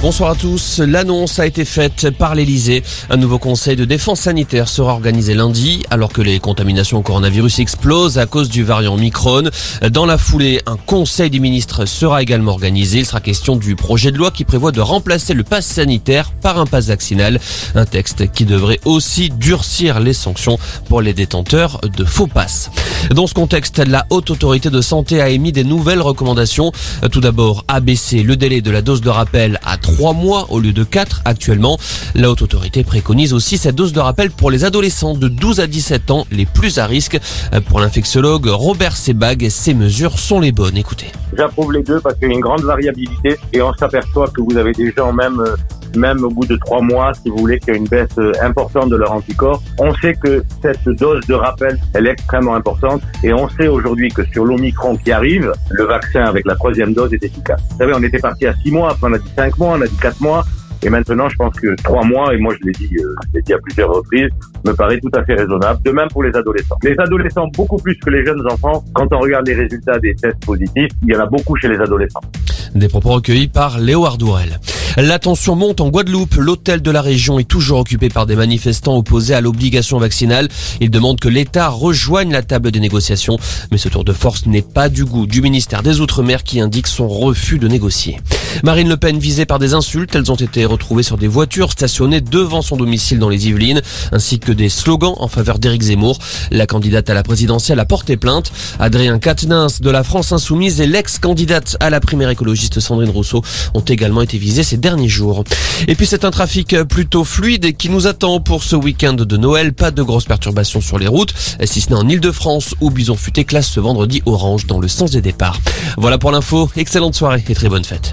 Bonsoir à tous. L'annonce a été faite par l'Elysée. Un nouveau conseil de défense sanitaire sera organisé lundi alors que les contaminations au coronavirus explosent à cause du variant Omicron. Dans la foulée, un conseil des ministres sera également organisé. Il sera question du projet de loi qui prévoit de remplacer le pass sanitaire par un pass vaccinal. Un texte qui devrait aussi durcir les sanctions pour les détenteurs de faux passes. Dans ce contexte, la haute autorité de santé a émis des nouvelles recommandations. Tout d'abord, abaisser le délai de la dose de rappel à 3 mois au lieu de 4 actuellement. La haute autorité préconise aussi cette dose de rappel pour les adolescents de 12 à 17 ans les plus à risque. Pour l'infectiologue Robert Sebag, ces mesures sont les bonnes. Écoutez. J'approuve les deux parce qu'il y a une grande variabilité et on s'aperçoit que vous avez des gens même euh, même au bout de trois mois, si vous voulez, qu'il y a une baisse euh, importante de leur anticorps. On sait que cette dose de rappel, elle est extrêmement importante et on sait aujourd'hui que sur l'Omicron qui arrive, le vaccin avec la troisième dose est efficace. Vous savez, on était parti à six mois, après on a dit cinq mois, on a dit quatre mois. Et maintenant, je pense que trois mois, et moi je l'ai dit, euh, je l'ai dit à plusieurs reprises, me paraît tout à fait raisonnable. De même pour les adolescents. Les adolescents, beaucoup plus que les jeunes enfants, quand on regarde les résultats des tests positifs, il y en a beaucoup chez les adolescents. Des propos recueillis par Léo Ardourel. La tension monte en Guadeloupe. L'hôtel de la région est toujours occupé par des manifestants opposés à l'obligation vaccinale. Ils demandent que l'État rejoigne la table des négociations. Mais ce tour de force n'est pas du goût du ministère des Outre-mer qui indique son refus de négocier. Marine Le Pen visée par des insultes. Elles ont été retrouvées sur des voitures stationnées devant son domicile dans les Yvelines, ainsi que des slogans en faveur d'Éric Zemmour. La candidate à la présidentielle a porté plainte. Adrien Quatennens de la France Insoumise et l'ex-candidate à la primaire écologiste Sandrine Rousseau ont également été visés ces derniers jours. Et puis c'est un trafic plutôt fluide qui nous attend pour ce week-end de Noël. Pas de grosses perturbations sur les routes, si ce n'est en Ile-de-France où Bison Futé classe ce vendredi orange dans le sens des départs. Voilà pour l'info. Excellente soirée et très bonne fête.